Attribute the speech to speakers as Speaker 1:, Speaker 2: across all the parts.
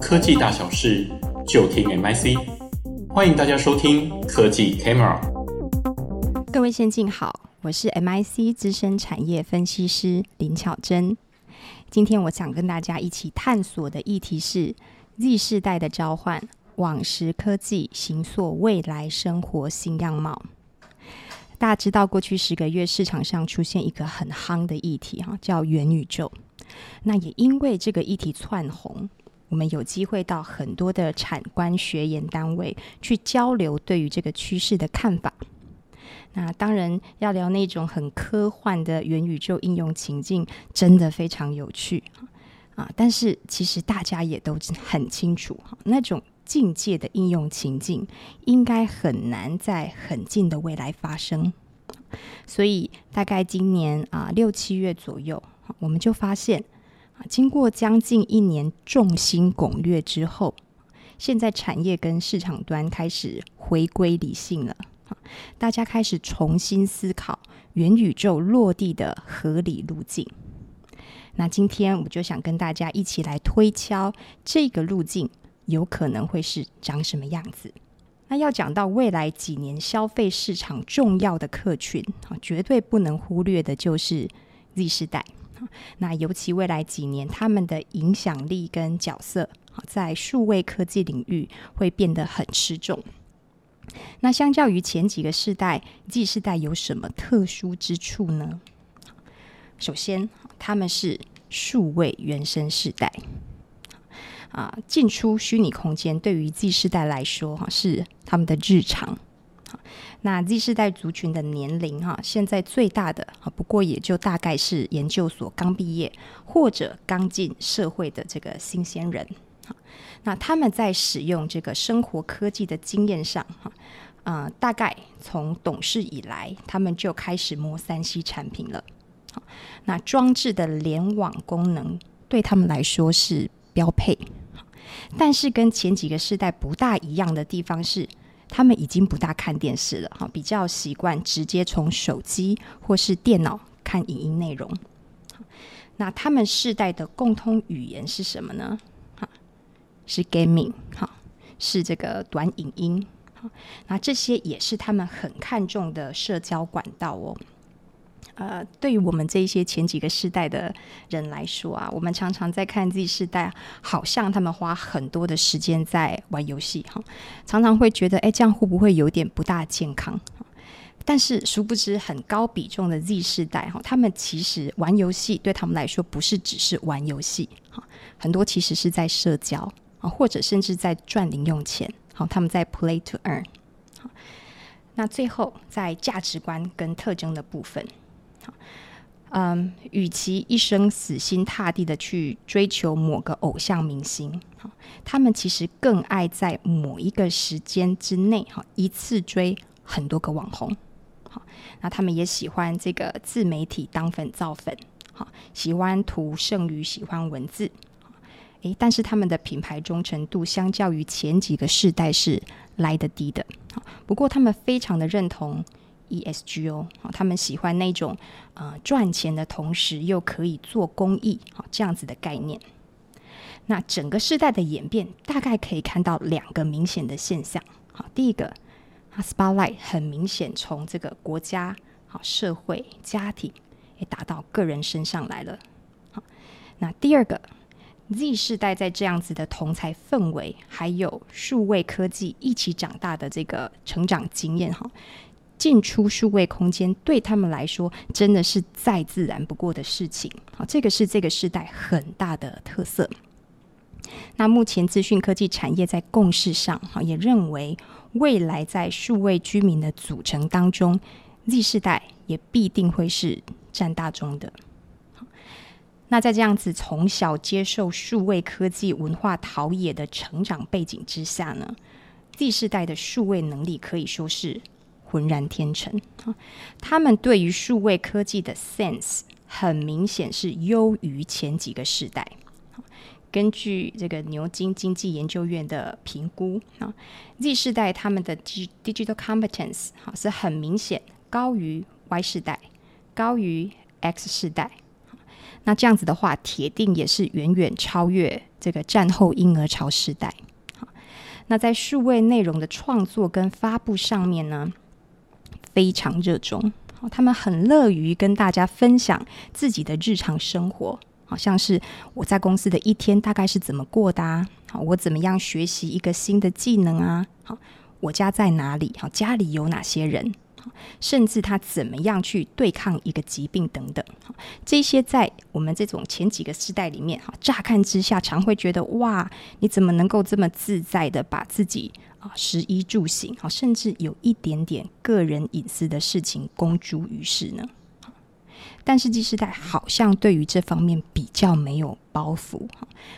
Speaker 1: 科技大小事就听 MIC，欢迎大家收听科技 Camera。
Speaker 2: 各位先进好，我是 MIC 资深产业分析师林巧珍。今天我想跟大家一起探索的议题是 Z 世代的召唤，网时科技形塑未来生活新样貌。大家知道，过去十个月市场上出现一个很夯的议题，哈，叫元宇宙。那也因为这个议题窜红。我们有机会到很多的产官学研单位去交流对于这个趋势的看法。那当然要聊那种很科幻的元宇宙应用情境，真的非常有趣啊！但是其实大家也都很清楚，那种境界的应用情境应该很难在很近的未来发生。所以大概今年啊六七月左右，我们就发现。啊经过将近一年众星拱月之后，现在产业跟市场端开始回归理性了。大家开始重新思考元宇宙落地的合理路径。那今天我就想跟大家一起来推敲这个路径有可能会是长什么样子。那要讲到未来几年消费市场重要的客群啊，绝对不能忽略的就是 Z 世代。那尤其未来几年，他们的影响力跟角色，在数位科技领域会变得很吃重。那相较于前几个世代，Z 世代有什么特殊之处呢？首先，他们是数位原生世代，啊，进出虚拟空间对于 Z 世代来说，哈，是他们的日常。那 Z 世代族群的年龄哈，现在最大的啊，不过也就大概是研究所刚毕业或者刚进社会的这个新鲜人。那他们在使用这个生活科技的经验上哈，啊，大概从懂事以来，他们就开始摸三 C 产品了。那装置的联网功能对他们来说是标配，但是跟前几个世代不大一样的地方是。他们已经不大看电视了，哈，比较习惯直接从手机或是电脑看影音内容。那他们世代的共通语言是什么呢？哈，是 gaming，哈，是这个短影音，那这些也是他们很看重的社交管道哦。呃，对于我们这一些前几个世代的人来说啊，我们常常在看 Z 世代，好像他们花很多的时间在玩游戏哈，常常会觉得，哎，这样会不会有点不大健康？但是殊不知，很高比重的 Z 世代哈，他们其实玩游戏对他们来说不是只是玩游戏哈，很多其实是在社交啊，或者甚至在赚零用钱，好，他们在 play to earn。那最后在价值观跟特征的部分。嗯，与其一生死心塌地的去追求某个偶像明星，他们其实更爱在某一个时间之内，哈，一次追很多个网红，好，那他们也喜欢这个自媒体当粉造粉，好，喜欢图胜于喜欢文字，诶，但是他们的品牌忠诚度相较于前几个世代是来得低的，不过他们非常的认同。ESG 哦，他们喜欢那种呃赚钱的同时又可以做公益，好这样子的概念。那整个世代的演变，大概可以看到两个明显的现象。好，第一个，Spotlight 很明显从这个国家、好社会、家庭，也打到个人身上来了。好，那第二个，Z 世代在这样子的同才氛围，还有数位科技一起长大的这个成长经验，哈。进出数位空间对他们来说真的是再自然不过的事情。好，这个是这个时代很大的特色。那目前资讯科技产业在共识上，哈，也认为未来在数位居民的组成当中，Z 世代也必定会是占大宗的。那在这样子从小接受数位科技文化陶冶的成长背景之下呢，Z 世代的数位能力可以说是。浑然天成，他们对于数位科技的 sense 很明显是优于前几个世代。根据这个牛津经济研究院的评估啊，Z 世代他们的 digital competence 是很明显高于 Y 世代，高于 X 世代。那这样子的话，铁定也是远远超越这个战后婴儿潮时代。那在数位内容的创作跟发布上面呢，非常热衷。他们很乐于跟大家分享自己的日常生活，好像是我在公司的一天大概是怎么过的啊？好，我怎么样学习一个新的技能啊？好，我家在哪里？好，家里有哪些人？甚至他怎么样去对抗一个疾病等等，这些在我们这种前几个时代里面，哈，乍看之下常会觉得哇，你怎么能够这么自在的把自己啊食衣住行，好，甚至有一点点个人隐私的事情公诸于世呢？但是 Z 世代好像对于这方面比较没有包袱，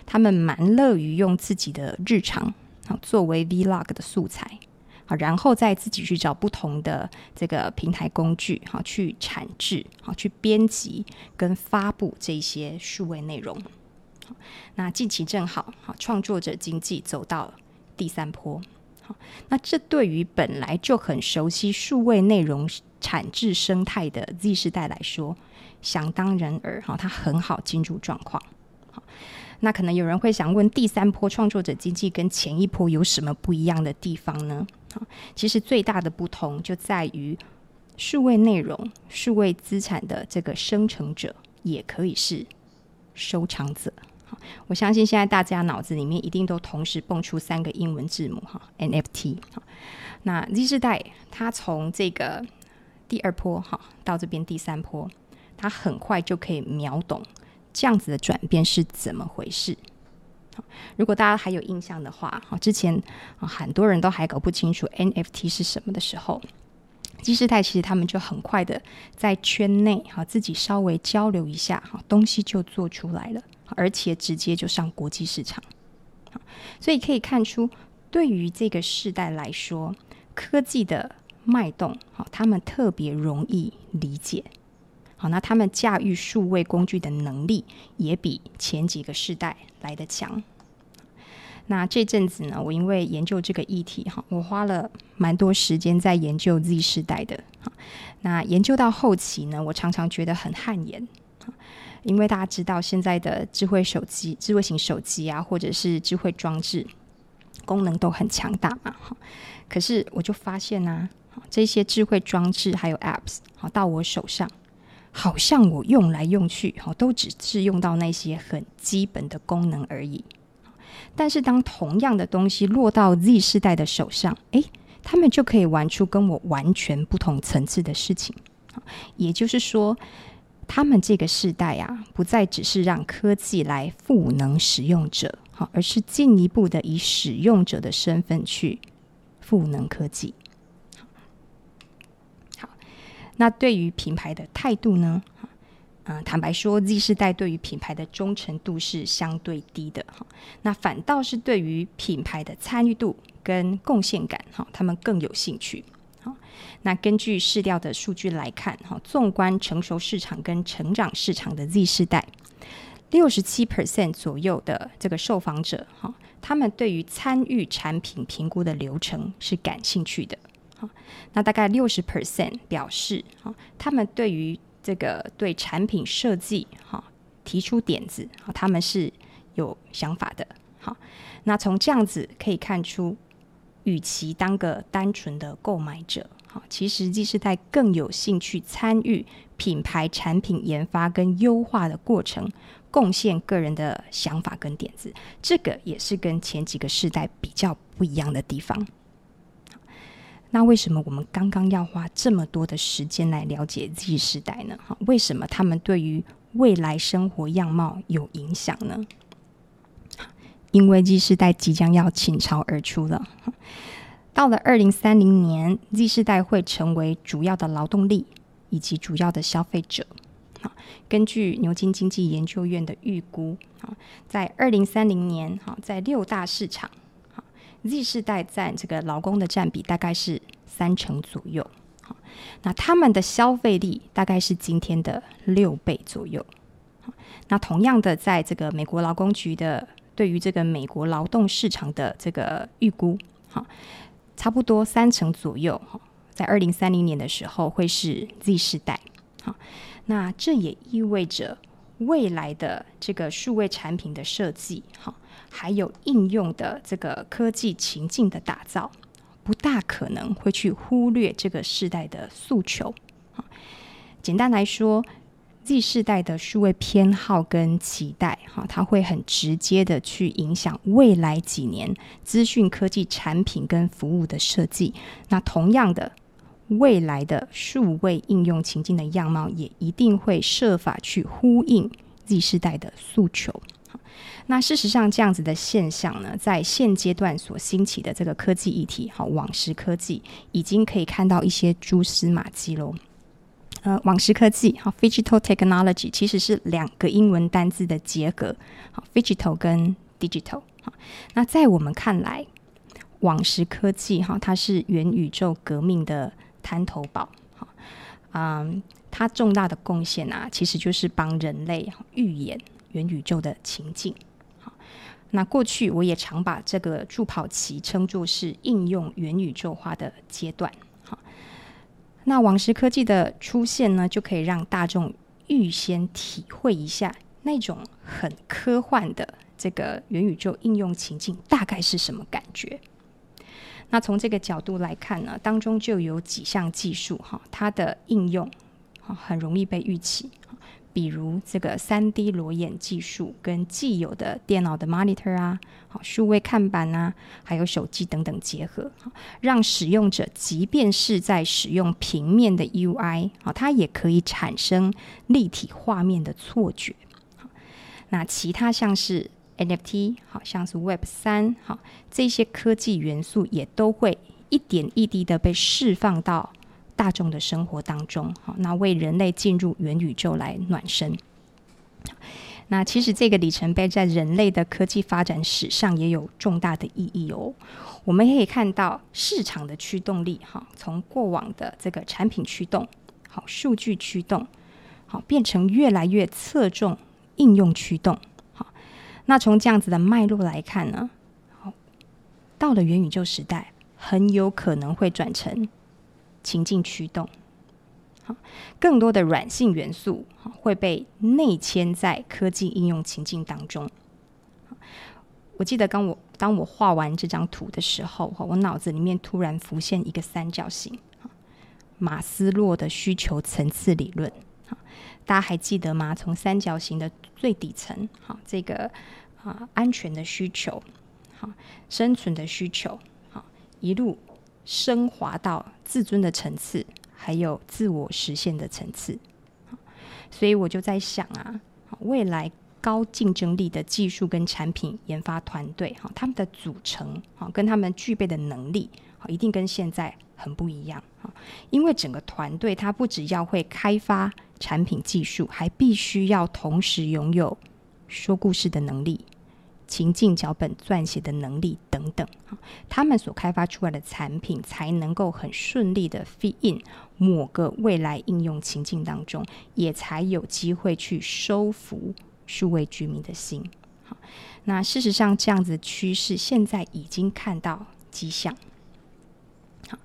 Speaker 2: 他们蛮乐于用自己的日常啊作为 Vlog 的素材。好，然后再自己去找不同的这个平台工具，好去产制，好去编辑跟发布这些数位内容。那近期正好，好创作者经济走到第三波。那这对于本来就很熟悉数位内容产制生态的 Z 世代来说，想当然耳，好，它很好进入状况。好，那可能有人会想问，第三波创作者经济跟前一波有什么不一样的地方呢？其实最大的不同就在于，数位内容、数位资产的这个生成者也可以是收藏者。我相信现在大家脑子里面一定都同时蹦出三个英文字母哈，NFT。那 Z 世代它从这个第二波哈到这边第三波，它很快就可以秒懂这样子的转变是怎么回事。如果大家还有印象的话，哈，之前很多人都还搞不清楚 NFT 是什么的时候，Z 世代其实他们就很快的在圈内哈自己稍微交流一下哈，东西就做出来了，而且直接就上国际市场。所以可以看出，对于这个世代来说，科技的脉动，好，他们特别容易理解。好，那他们驾驭数位工具的能力也比前几个世代来得强。那这阵子呢，我因为研究这个议题，哈，我花了蛮多时间在研究 Z 世代的。那研究到后期呢，我常常觉得很汗颜，因为大家知道现在的智慧手机、智慧型手机啊，或者是智慧装置，功能都很强大嘛，可是我就发现呢，这些智慧装置还有 Apps，好，到我手上。好像我用来用去，哈，都只是用到那些很基本的功能而已。但是当同样的东西落到 Z 世代的手上，诶，他们就可以玩出跟我完全不同层次的事情。也就是说，他们这个世代啊，不再只是让科技来赋能使用者，哈，而是进一步的以使用者的身份去赋能科技。好那对于品牌的态度呢？啊、坦白说，Z 世代对于品牌的忠诚度是相对低的哈。那反倒是对于品牌的参与度跟贡献感哈，他们更有兴趣。那根据市调的数据来看哈，纵观成熟市场跟成长市场的 Z 世代，六十七 percent 左右的这个受访者哈，他们对于参与产品评估的流程是感兴趣的。哈，那大概六十 percent 表示，哈，他们对于这个对产品设计，哈，提出点子，哈，他们是有想法的。好，那从这样子可以看出，与其当个单纯的购买者，哈，其实 Z 世代更有兴趣参与品牌产品研发跟优化的过程，贡献个人的想法跟点子。这个也是跟前几个世代比较不一样的地方。那为什么我们刚刚要花这么多的时间来了解 Z 世代呢？哈，为什么他们对于未来生活样貌有影响呢？因为 Z 世代即将要倾巢而出了。到了二零三零年，Z 世代会成为主要的劳动力以及主要的消费者。好，根据牛津经济研究院的预估，好，在二零三零年，好，在六大市场。Z 世代占这个劳工的占比大概是三成左右，那他们的消费力大概是今天的六倍左右。那同样的，在这个美国劳工局的对于这个美国劳动市场的这个预估，哈，差不多三成左右，在二零三零年的时候会是 Z 世代，好，那这也意味着未来的这个数位产品的设计，哈，还有应用的这个科技情境的打造，不大可能会去忽略这个世代的诉求。简单来说，Z 世代的数位偏好跟期待，哈，它会很直接的去影响未来几年资讯科技产品跟服务的设计。那同样的。未来的数位应用情境的样貌，也一定会设法去呼应 Z 世代的诉求。那事实上，这样子的现象呢，在现阶段所兴起的这个科技议题，好，网时科技已经可以看到一些蛛丝马迹喽。呃，网时科技，好，Phygital Technology，其实是两个英文单字的结合，好，Phygital 跟 Digital。好，那在我们看来，网时科技，哈，它是元宇宙革命的。滩头堡，好，嗯，它重大的贡献啊，其实就是帮人类预演元宇宙的情境。好，那过去我也常把这个助跑期称作是应用元宇宙化的阶段。好，那网时科技的出现呢，就可以让大众预先体会一下那种很科幻的这个元宇宙应用情境大概是什么感觉。那从这个角度来看呢，当中就有几项技术哈，它的应用很容易被预期，比如这个三 D 裸眼技术跟既有的电脑的 monitor 啊，好数位看板啊，还有手机等等结合，让使用者即便是在使用平面的 UI 啊，它也可以产生立体画面的错觉。那其他像是 NFT 好像是 Web 三，好，这些科技元素也都会一点一滴的被释放到大众的生活当中，好，那为人类进入元宇宙来暖身。那其实这个里程碑在人类的科技发展史上也有重大的意义哦。我们可以看到市场的驱动力，哈，从过往的这个产品驱动，好，数据驱动，好，变成越来越侧重应用驱动。好那从这样子的脉络来看呢，好到了元宇宙时代，很有可能会转成情境驱动，好，更多的软性元素会被内嵌在科技应用情境当中。我记得刚我当我画完这张图的时候，我脑子里面突然浮现一个三角形，马斯洛的需求层次理论。大家还记得吗？从三角形的最底层，好，这个啊安全的需求，好，生存的需求，好，一路升华到自尊的层次，还有自我实现的层次。所以我就在想啊，未来高竞争力的技术跟产品研发团队，哈，他们的组成，哈，跟他们具备的能力，一定跟现在很不一样，哈，因为整个团队他不只要会开发。产品技术还必须要同时拥有说故事的能力、情境脚本撰写的能力等等，他们所开发出来的产品才能够很顺利的 fit in 某个未来应用情境当中，也才有机会去收服数位居民的心。好，那事实上这样子的趋势现在已经看到迹象。好，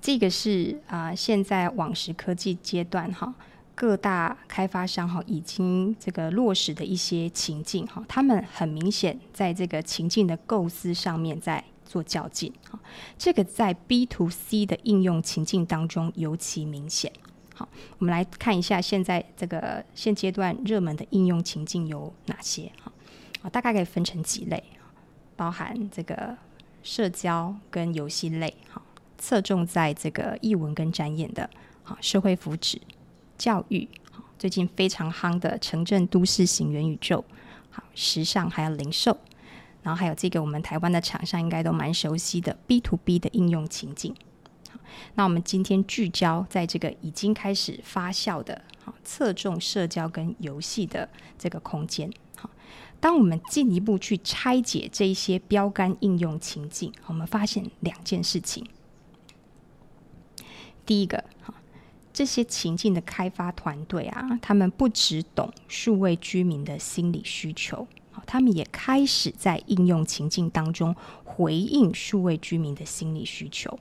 Speaker 2: 这个是啊、现在网时科技阶段哈。各大开发商哈已经这个落实的一些情境哈，他们很明显在这个情境的构思上面在做较劲哈。这个在 B to C 的应用情境当中尤其明显。好，我们来看一下现在这个现阶段热门的应用情境有哪些哈？啊，大概可以分成几类，包含这个社交跟游戏类哈，侧重在这个译文跟展演的，好社会福祉。教育，最近非常夯的城镇都市型元宇宙，好，时尚还有零售，然后还有这个我们台湾的厂商应该都蛮熟悉的 B to B 的应用情境。那我们今天聚焦在这个已经开始发酵的，好，侧重社交跟游戏的这个空间。好，当我们进一步去拆解这一些标杆应用情境，我们发现两件事情。第一个，好。这些情境的开发团队啊，他们不只懂数位居民的心理需求，他们也开始在应用情境当中回应数位居民的心理需求。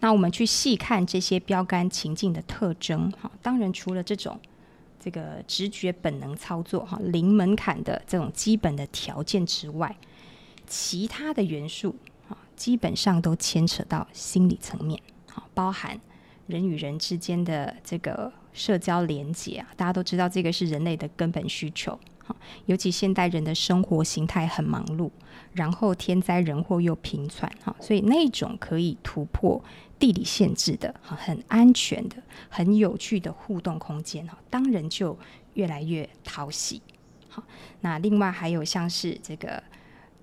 Speaker 2: 那我们去细看这些标杆情境的特征，哈，当然除了这种这个直觉本能操作哈，零门槛的这种基本的条件之外，其他的元素啊，基本上都牵扯到心理层面，啊包含人与人之间的这个社交连接啊，大家都知道这个是人类的根本需求。尤其现代人的生活形态很忙碌，然后天灾人祸又频传，哈，所以那种可以突破地理限制的、很安全的、很有趣的互动空间，哈，当然就越来越讨喜。好，那另外还有像是这个。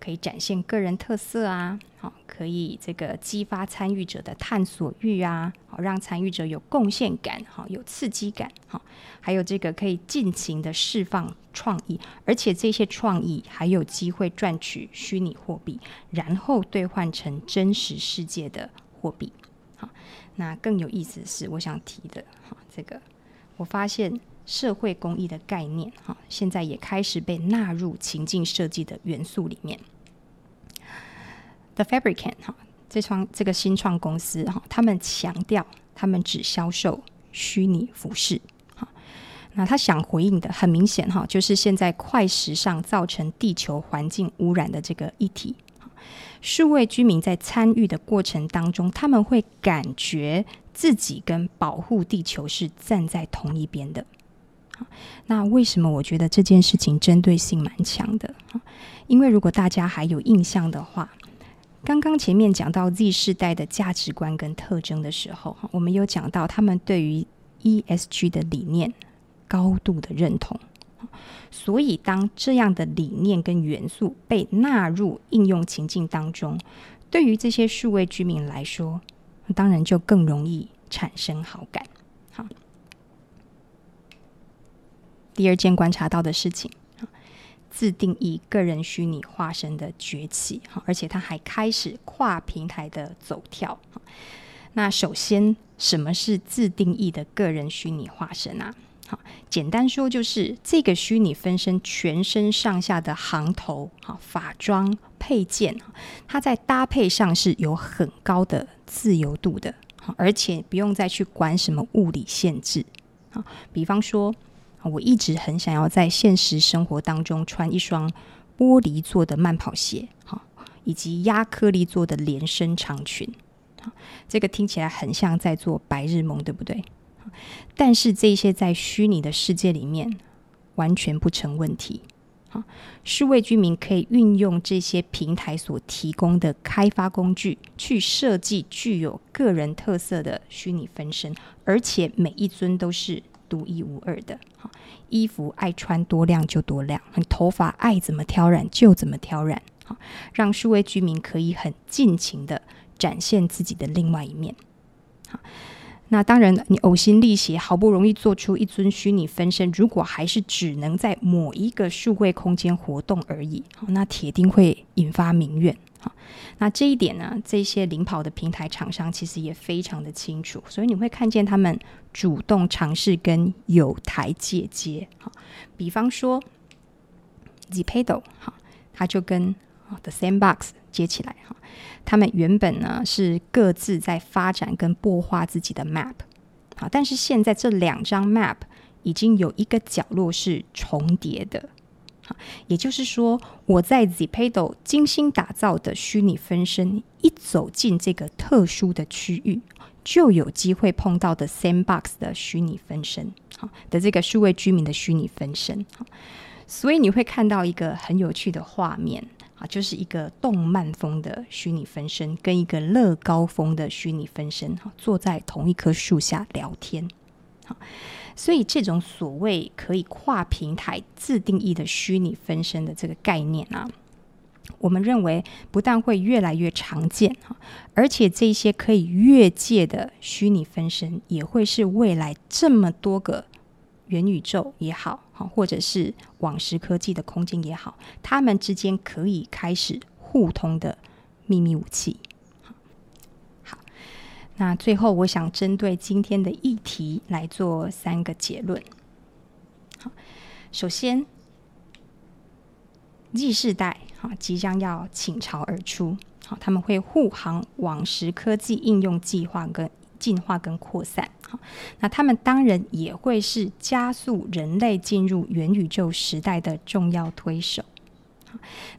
Speaker 2: 可以展现个人特色啊，好，可以这个激发参与者的探索欲啊，好，让参与者有贡献感，好，有刺激感，好，还有这个可以尽情的释放创意，而且这些创意还有机会赚取虚拟货币，然后兑换成真实世界的货币。好，那更有意思的是，我想提的，好，这个我发现。社会公益的概念，哈，现在也开始被纳入情境设计的元素里面。The Fabricant，哈，这创这个新创公司，哈，他们强调他们只销售虚拟服饰，哈。那他想回应的很明显，哈，就是现在快时尚造成地球环境污染的这个议题。数位居民在参与的过程当中，他们会感觉自己跟保护地球是站在同一边的。那为什么我觉得这件事情针对性蛮强的？因为如果大家还有印象的话，刚刚前面讲到 Z 世代的价值观跟特征的时候，我们有讲到他们对于 ESG 的理念高度的认同。所以当这样的理念跟元素被纳入应用情境当中，对于这些数位居民来说，当然就更容易产生好感。好。第二件观察到的事情，自定义个人虚拟化身的崛起，而且它还开始跨平台的走跳。那首先，什么是自定义的个人虚拟化身啊？好，简单说就是这个虚拟分身全身上下的行头、哈法装、配件，它在搭配上是有很高的自由度的，而且不用再去管什么物理限制。比方说。我一直很想要在现实生活当中穿一双玻璃做的慢跑鞋，哈，以及压克力做的连身长裙，这个听起来很像在做白日梦，对不对？但是这些在虚拟的世界里面完全不成问题，啊，数位居民可以运用这些平台所提供的开发工具，去设计具有个人特色的虚拟分身，而且每一尊都是。独一无二的，衣服爱穿多亮就多亮，头发爱怎么挑染就怎么挑染，好，让数位居民可以很尽情的展现自己的另外一面。好，那当然，你呕心沥血，好不容易做出一尊虚拟分身，如果还是只能在某一个数位空间活动而已，那铁定会引发民怨。好，那这一点呢，这些领跑的平台厂商其实也非常的清楚，所以你会看见他们主动尝试跟友台借接。好，比方说 ZPedo，好，他就跟 The Sandbox 接起来。哈，他们原本呢是各自在发展跟擘画自己的 Map，好，但是现在这两张 Map 已经有一个角落是重叠的。也就是说，我在 ZPedo 精心打造的虚拟分身一走进这个特殊的区域，就有机会碰到的 Sandbox 的虚拟分身，好，的这个数位居民的虚拟分身，所以你会看到一个很有趣的画面啊，就是一个动漫风的虚拟分身跟一个乐高风的虚拟分身，坐在同一棵树下聊天，所以，这种所谓可以跨平台自定义的虚拟分身的这个概念啊，我们认为不但会越来越常见，而且这些可以越界的虚拟分身，也会是未来这么多个元宇宙也好，或者是网时科技的空间也好，他们之间可以开始互通的秘密武器。那最后，我想针对今天的议题来做三个结论。好，首先，Z 世代啊即将要倾巢而出，好，他们会护航网时科技应用计划跟进化跟扩散。好，那他们当然也会是加速人类进入元宇宙时代的重要推手。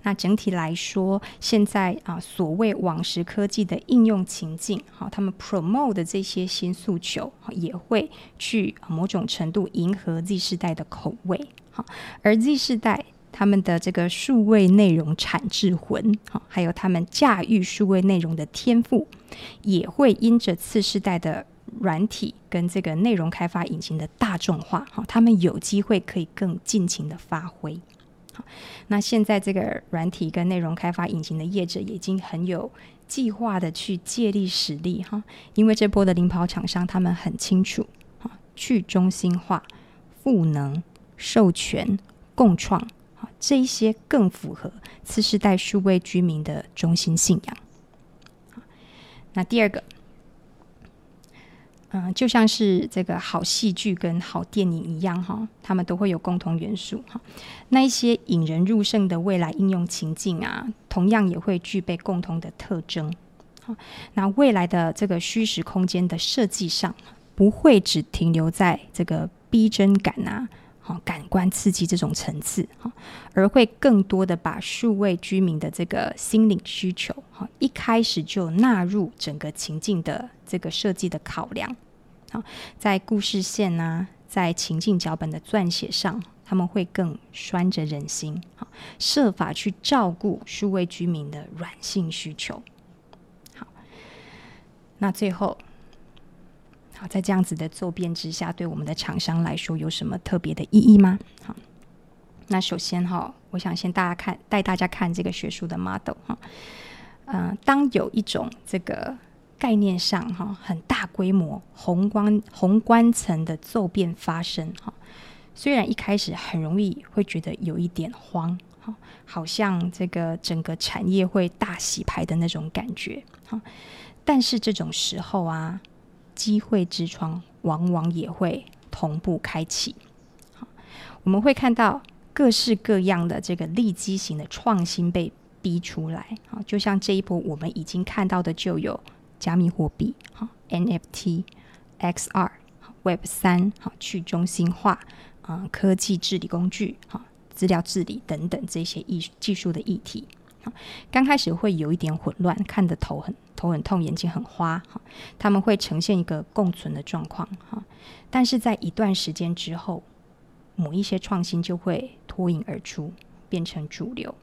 Speaker 2: 那整体来说，现在啊，所谓网时科技的应用情境，好，他们 promote 的这些新诉求，也会去某种程度迎合 Z 世代的口味，好，而 Z 世代他们的这个数位内容产制魂，好，还有他们驾驭数位内容的天赋，也会因着次世代的软体跟这个内容开发引擎的大众化，好，他们有机会可以更尽情的发挥。那现在这个软体跟内容开发引擎的业者已经很有计划的去借力使力哈，因为这波的领跑厂商他们很清楚，哈，去中心化、赋能、授权、共创，这一些更符合次世代数位居民的中心信仰。那第二个。嗯，就像是这个好戏剧跟好电影一样哈，他们都会有共同元素哈。那一些引人入胜的未来应用情境啊，同样也会具备共同的特征。好，那未来的这个虚实空间的设计上，不会只停留在这个逼真感啊、好感官刺激这种层次哈，而会更多的把数位居民的这个心灵需求哈，一开始就纳入整个情境的这个设计的考量。好，在故事线啊，在情境脚本的撰写上，他们会更拴着人心，好，设法去照顾数位居民的软性需求。好，那最后，在这样子的骤变之下，对我们的厂商来说，有什么特别的意义吗？好，那首先哈，我想先大家看，带大家看这个学术的 model 哈，嗯，当有一种这个。概念上，哈，很大规模、宏观宏观层的骤变发生，哈，虽然一开始很容易会觉得有一点慌，哈，好像这个整个产业会大洗牌的那种感觉，哈，但是这种时候啊，机会之窗往往也会同步开启，好，我们会看到各式各样的这个利基型的创新被逼出来，啊，就像这一波我们已经看到的就有。加密货币，哈，NFT、XR、Web 三，哈，去中心化，啊，科技治理工具，哈，资料治理等等这些艺技术的议题，哈，刚开始会有一点混乱，看得头很头很痛，眼睛很花，哈，他们会呈现一个共存的状况，哈，但是在一段时间之后，某一些创新就会脱颖而出，变成主流。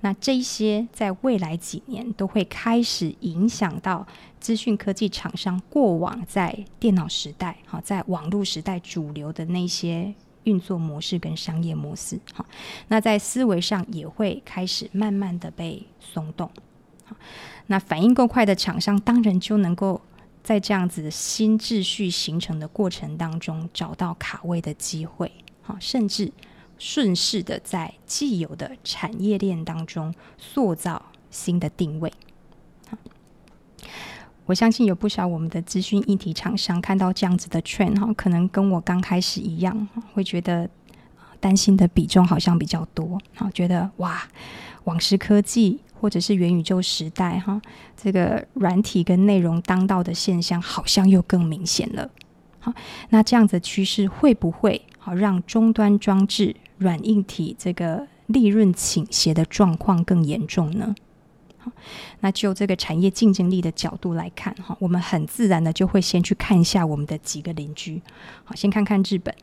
Speaker 2: 那这些在未来几年都会开始影响到资讯科技厂商过往在电脑时代、哈，在网络时代主流的那些运作模式跟商业模式，哈，那在思维上也会开始慢慢的被松动。那反应够快的厂商当然就能够在这样子新秩序形成的过程当中找到卡位的机会，好，甚至。顺势的在既有的产业链当中塑造新的定位。我相信有不少我们的资讯议题厂商看到这样子的券哈，可能跟我刚开始一样，会觉得担心的比重好像比较多，好，觉得哇，网时科技或者是元宇宙时代哈，这个软体跟内容当道的现象好像又更明显了。好，那这样子的趋势会不会好让终端装置？软硬体这个利润倾斜的状况更严重呢？好，那就这个产业竞争力的角度来看，哈，我们很自然的就会先去看一下我们的几个邻居。好，先看看日本，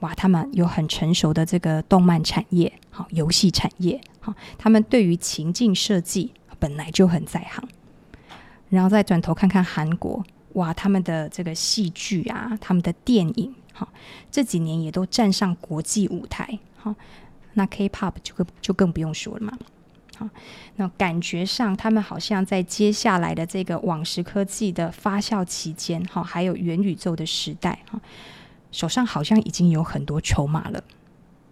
Speaker 2: 哇，他们有很成熟的这个动漫产业，好，游戏产业，好，他们对于情境设计本来就很在行。然后再转头看看韩国，哇，他们的这个戏剧啊，他们的电影。好，这几年也都站上国际舞台。好，那 K-pop 就更就更不用说了嘛。好，那感觉上他们好像在接下来的这个网时科技的发酵期间，哈，还有元宇宙的时代，哈，手上好像已经有很多筹码了。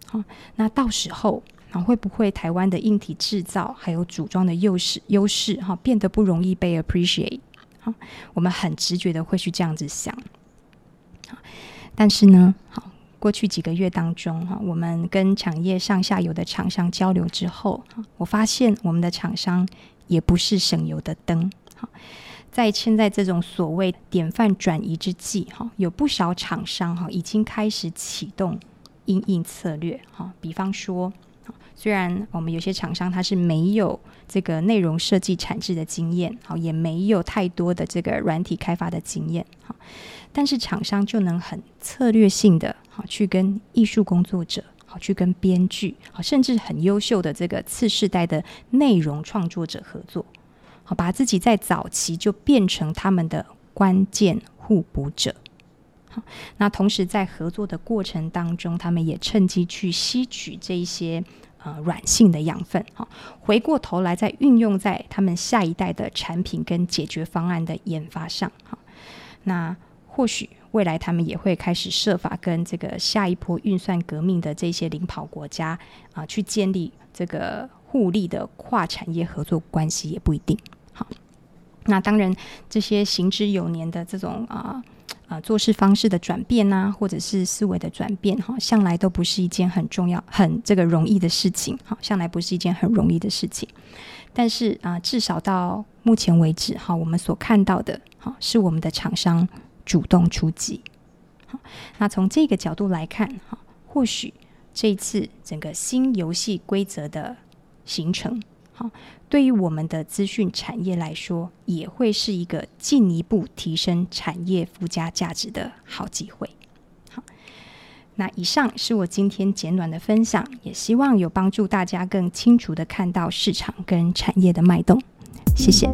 Speaker 2: 好，那到时候啊，会不会台湾的硬体制造还有组装的优势优势，哈，变得不容易被 appreciate？好，我们很直觉的会去这样子想。好但是呢，好，过去几个月当中，哈，我们跟产业上下游的厂商交流之后，我发现我们的厂商也不是省油的灯。好，在现在这种所谓典范转移之际，哈，有不少厂商哈已经开始启动应应策略，哈，比方说，虽然我们有些厂商他是没有这个内容设计产制的经验，好，也没有太多的这个软体开发的经验，哈，但是厂商就能很策略性的，好，去跟艺术工作者，好，去跟编剧，好，甚至很优秀的这个次世代的内容创作者合作。好，把自己在早期就变成他们的关键互补者。好，那同时在合作的过程当中，他们也趁机去吸取这一些呃软性的养分。好，回过头来再运用在他们下一代的产品跟解决方案的研发上。好，那或许未来他们也会开始设法跟这个下一波运算革命的这些领跑国家啊、去建立这个互利的跨产业合作关系，也不一定。那当然，这些行之有年的这种啊啊做事方式的转变呐、或者是思维的转变，哈，向来都不是一件很重要、很这个容易的事情，哈，向来不是一件很容易的事情。但是啊，至少到目前为止，哈，我们所看到的，哈，是我们的厂商主动出击。好，那从这个角度来看，哈，或许这一次整个新游戏规则的形成。好，对于我们的资讯产业来说，也会是一个进一步提升产业附加价值的好机会。好，那以上是我今天简短的分享，也希望有帮助大家更清楚的看到市场跟产业的脉动。谢谢。